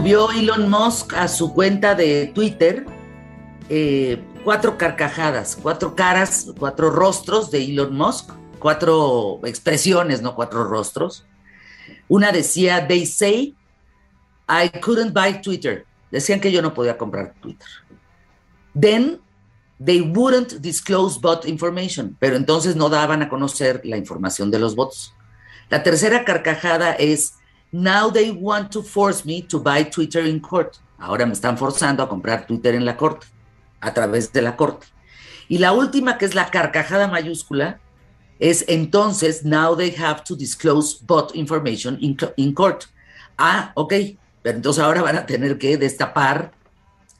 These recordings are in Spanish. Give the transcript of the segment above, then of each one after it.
Subió Elon Musk a su cuenta de Twitter eh, cuatro carcajadas, cuatro caras, cuatro rostros de Elon Musk, cuatro expresiones, no cuatro rostros. Una decía, they say I couldn't buy Twitter. Decían que yo no podía comprar Twitter. Then they wouldn't disclose bot information, pero entonces no daban a conocer la información de los bots. La tercera carcajada es, now they want to force me to buy Twitter in court. Ahora me están forzando a comprar Twitter en la corte, a través de la corte. Y la última, que es la carcajada mayúscula, es entonces, now they have to disclose bot information in, in court. Ah, ok, pero entonces ahora van a tener que destapar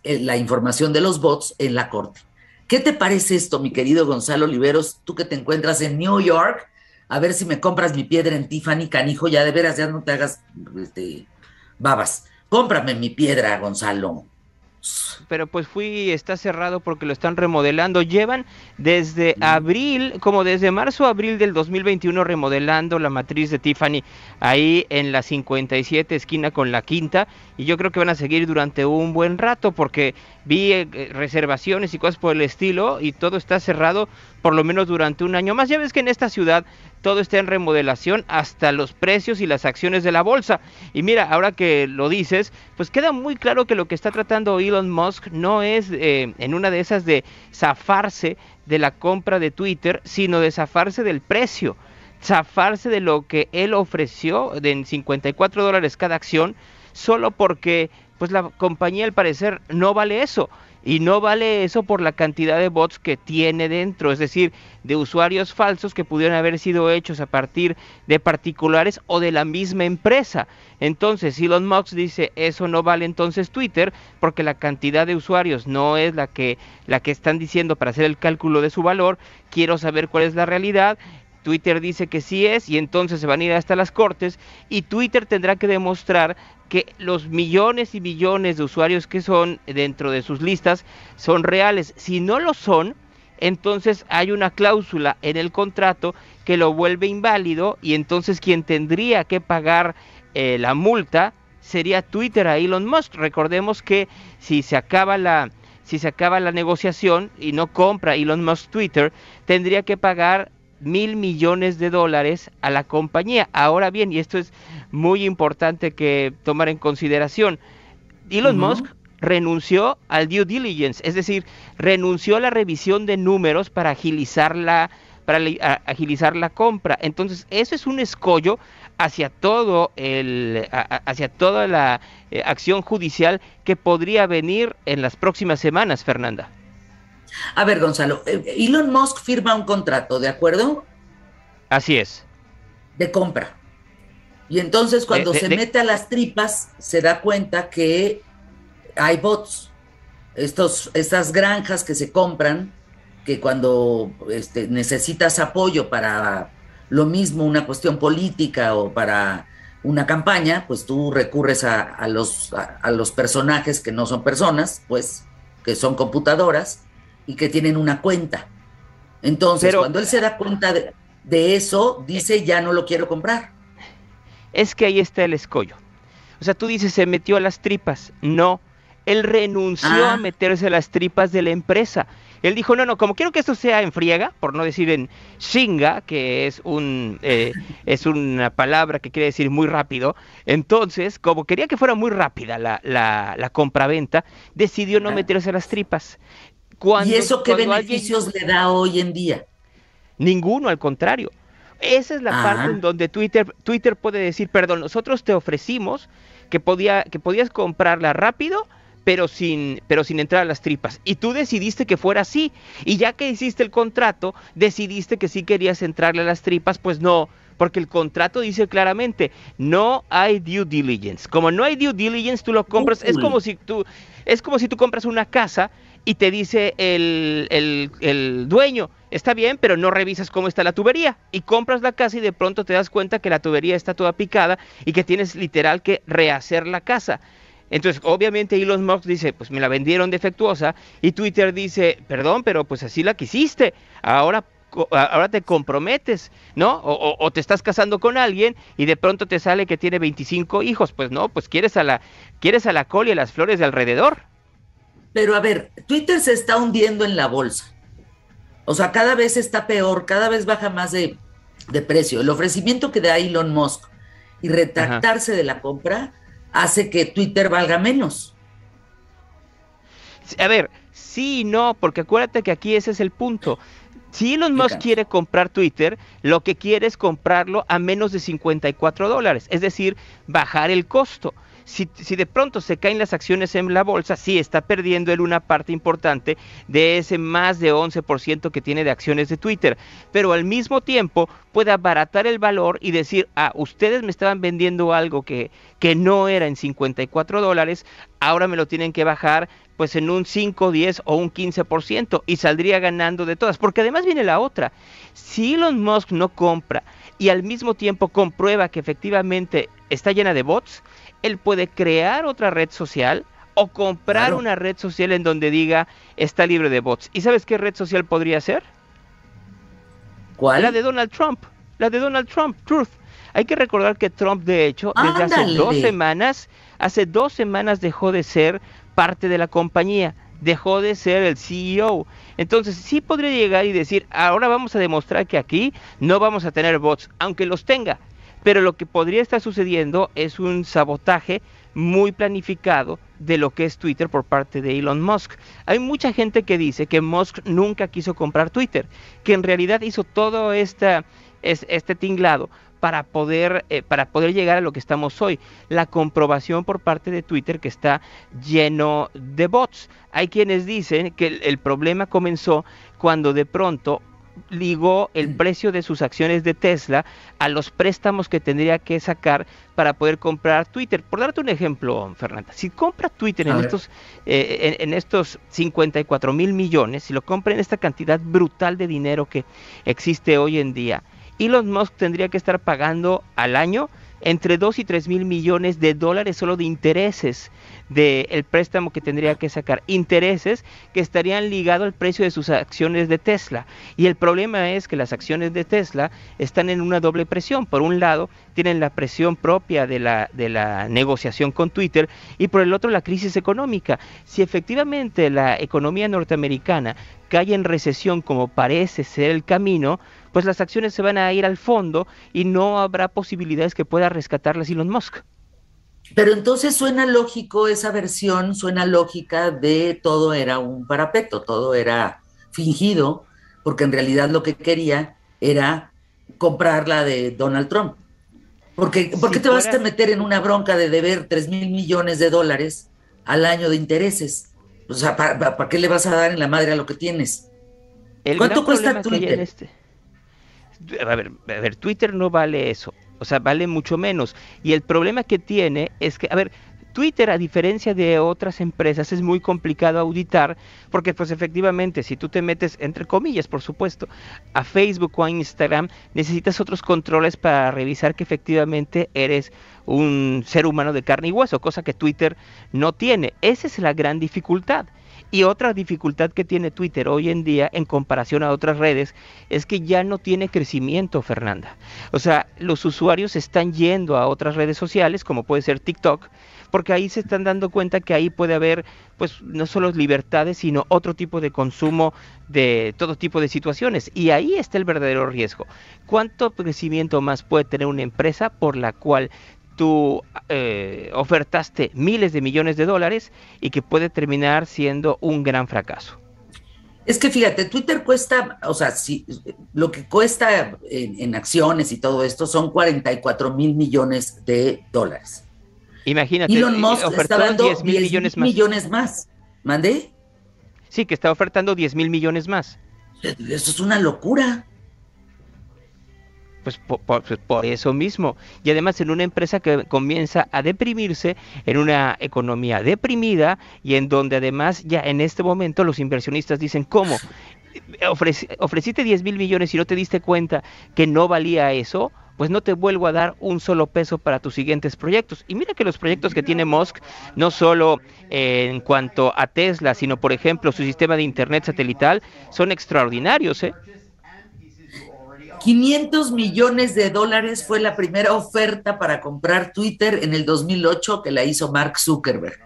eh, la información de los bots en la corte. ¿Qué te parece esto, mi querido Gonzalo Oliveros, tú que te encuentras en New York? A ver si me compras mi piedra en Tiffany, canijo, ya de veras, ya no te hagas este, babas. Cómprame mi piedra, Gonzalo pero pues fui, está cerrado porque lo están remodelando. Llevan desde abril, como desde marzo abril del 2021 remodelando la matriz de Tiffany ahí en la 57 esquina con la quinta y yo creo que van a seguir durante un buen rato porque vi eh, reservaciones y cosas por el estilo y todo está cerrado por lo menos durante un año más. Ya ves que en esta ciudad todo está en remodelación hasta los precios y las acciones de la bolsa. Y mira, ahora que lo dices, pues queda muy claro que lo que está tratando Elon Musk no es eh, en una de esas de zafarse de la compra de Twitter, sino de zafarse del precio, zafarse de lo que él ofreció de en 54 dólares cada acción, solo porque pues la compañía al parecer no vale eso. Y no vale eso por la cantidad de bots que tiene dentro, es decir, de usuarios falsos que pudieron haber sido hechos a partir de particulares o de la misma empresa. Entonces, Elon Musk dice, eso no vale entonces Twitter porque la cantidad de usuarios no es la que la que están diciendo para hacer el cálculo de su valor. Quiero saber cuál es la realidad Twitter dice que sí es y entonces se van a ir hasta las cortes y Twitter tendrá que demostrar que los millones y millones de usuarios que son dentro de sus listas son reales. Si no lo son, entonces hay una cláusula en el contrato que lo vuelve inválido y entonces quien tendría que pagar eh, la multa sería Twitter a Elon Musk. Recordemos que si se acaba la si se acaba la negociación y no compra Elon Musk Twitter, tendría que pagar mil millones de dólares a la compañía. Ahora bien, y esto es muy importante que tomar en consideración, Elon Musk renunció al due diligence, es decir, renunció a la revisión de números para agilizar la, para agilizar la compra. Entonces, eso es un escollo hacia todo el hacia toda la eh, acción judicial que podría venir en las próximas semanas, Fernanda. A ver, Gonzalo, eh, Elon Musk firma un contrato, ¿de acuerdo? Así es. De compra. Y entonces cuando se mete a las tripas, se da cuenta que hay bots. Estos, estas granjas que se compran, que cuando este, necesitas apoyo para lo mismo, una cuestión política o para una campaña, pues tú recurres a, los, a los personajes que no son personas, pues, que son computadoras, y que tienen una cuenta. Entonces, cuando él se da cuenta de, eso, dice, ya no lo quiero comprar. Es que ahí está el escollo. O sea, tú dices, se metió a las tripas. No, él renunció a ah. meterse a las tripas de la empresa. Él dijo, no, no, como quiero que esto sea en friega, por no decir en shinga, que es, un, eh, es una palabra que quiere decir muy rápido, entonces, como quería que fuera muy rápida la, la, la compraventa, decidió no meterse a las tripas. ¿Y eso qué beneficios le da hoy en día? Ninguno, al contrario. Esa es la parte en donde Twitter, Twitter puede decir, perdón, nosotros te ofrecimos que, podía, que podías comprarla rápido, pero sin, pero sin entrar a las tripas. Y tú decidiste que fuera así. Y ya que hiciste el contrato, decidiste que sí querías entrarle a las tripas, pues no, porque el contrato dice claramente, no hay due diligence. Como no hay due diligence, tú lo compras, es como si tú, es como si tú compras una casa y te dice el, el, dueño, está bien, pero no revisas cómo está la tubería. Y compras la casa y de pronto te das cuenta que la tubería está toda picada y que tienes literal que rehacer la casa. Entonces, obviamente Elon Musk dice, pues me la vendieron defectuosa y Twitter dice, perdón, pero pues así la quisiste. Ahora ahora te comprometes, ¿no? O, te estás casando con alguien y de pronto te sale que tiene 25 hijos, pues no, pues quieres a la, quieres a la col y a las flores de alrededor. Pero a ver, Twitter se está hundiendo en la bolsa. O sea, cada vez está peor, cada vez baja más de, precio. El ofrecimiento que da Elon Musk y retractarse de la compra hace que Twitter valga menos. A ver, sí y no, porque acuérdate que aquí ese es el punto. Si Elon Musk quiere comprar Twitter, lo que quiere es comprarlo a menos de 54 dólares, es decir, bajar el costo. Si, si, de pronto se caen las acciones en la bolsa, sí está perdiendo él una parte importante de ese más de 11% que tiene de acciones de Twitter, pero al mismo tiempo puede abaratar el valor y decir, ah, ustedes me estaban vendiendo algo que, que no era en 54 dólares, ahora me lo tienen que bajar pues en un 5, 10 o un 15% y saldría ganando de todas. Porque además viene la otra. Si Elon Musk no compra y al mismo tiempo comprueba que efectivamente está llena de bots, él puede crear otra red social o comprar una red social en donde diga está libre de bots. ¿Y sabes qué red social podría ser? ¿Cuál? La de Donald Trump. La de Donald Trump, Truth. Hay que recordar que Trump, de hecho, desde hace dos semanas, hace dos semanas dejó de ser parte de la compañía, dejó de ser el CEO. Entonces sí podría llegar y decir, ahora vamos a demostrar que aquí no vamos a tener bots, aunque los tenga. Pero lo que podría estar sucediendo es un sabotaje muy planificado de lo que es Twitter por parte de Elon Musk. Hay mucha gente que dice que Musk nunca quiso comprar Twitter, que en realidad hizo todo esta, este tinglado para poder, eh, para poder llegar a lo que estamos hoy. La comprobación por parte de Twitter que está lleno de bots. Hay quienes dicen que el, problema comenzó cuando de pronto ligó el mm. precio de sus acciones de Tesla a los préstamos que tendría que sacar para poder comprar Twitter. Por darte un ejemplo, Fernanda, si compra Twitter en estos, eh, en, en, estos 54 mil millones, si lo compra en esta cantidad brutal de dinero que existe hoy en día, Elon Musk tendría que estar pagando al año entre 2 y 3 mil millones de dólares solo de intereses del préstamo que tendría que sacar. Intereses que estarían ligados al precio de sus acciones de Tesla. Y el problema es que las acciones de Tesla están en una doble presión. Por un lado, tienen la presión propia de la, de la negociación con Twitter y por el otro la crisis económica. Si efectivamente la economía norteamericana cae en recesión como parece ser el camino, pues las acciones se van a ir al fondo y no habrá posibilidades que pueda rescatarlas Elon Musk. Pero entonces suena lógico esa versión, suena lógica de todo era un parapeto, todo era fingido, porque en realidad lo que quería era comprar la de Donald Trump. Porque, ¿Por qué te vas a meter en una bronca de deber 3 mil millones de dólares al año de intereses? O sea, ¿para, qué le vas a dar en la madre a lo que tienes? ¿Cuánto cuesta Twitter? Este a ver, a ver, Twitter no vale eso, o sea, vale mucho menos. Y el problema que tiene es que, a ver, Twitter, a diferencia de otras empresas, es muy complicado auditar porque pues efectivamente si tú te metes, entre comillas por supuesto, a Facebook o a Instagram, necesitas otros controles para revisar que efectivamente eres un ser humano de carne y hueso, cosa que Twitter no tiene. Esa es la gran dificultad. Y otra dificultad que tiene Twitter hoy en día en comparación a otras redes es que ya no tiene crecimiento, Fernanda. O sea, los usuarios están yendo a otras redes sociales, como puede ser TikTok, porque ahí se están dando cuenta que ahí puede haber, pues, no solo libertades, sino otro tipo de consumo de todo tipo de situaciones. Y ahí está el verdadero riesgo. ¿Cuánto crecimiento más puede tener una empresa por la cual tú eh, ofertaste miles de millones de dólares y que puede terminar siendo un gran fracaso. Es que fíjate, Twitter cuesta, o sea, si, lo que cuesta en, acciones y todo esto son 44 mil millones de dólares. Imagínate, Elon Musk está dando 10 mil millones más. millones más. ¿Mandé? Sí, que está ofertando 10 mil millones más. Eso es una locura. Pues, pues por, eso mismo. Y además en una empresa que comienza a deprimirse, en una economía deprimida y en donde además ya en este momento los inversionistas dicen, ¿cómo? ofreciste 10 mil millones y no te diste cuenta que no valía eso, pues no te vuelvo a dar un solo peso para tus siguientes proyectos. Y mira que los proyectos que tiene Musk, no solo en cuanto a Tesla, sino por ejemplo su sistema de Internet satelital, son extraordinarios. ¿eh? 500 millones de dólares fue la primera oferta para comprar Twitter en el 2008 que la hizo Mark Zuckerberg.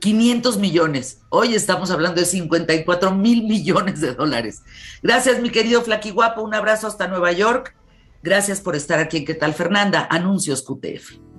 500 millones. Hoy estamos hablando de 54 mil millones de dólares. Gracias, mi querido Flaqui Guapo. Un abrazo hasta Nueva York. Gracias por estar aquí ¿Qué tal, Fernanda? Anuncios QTF.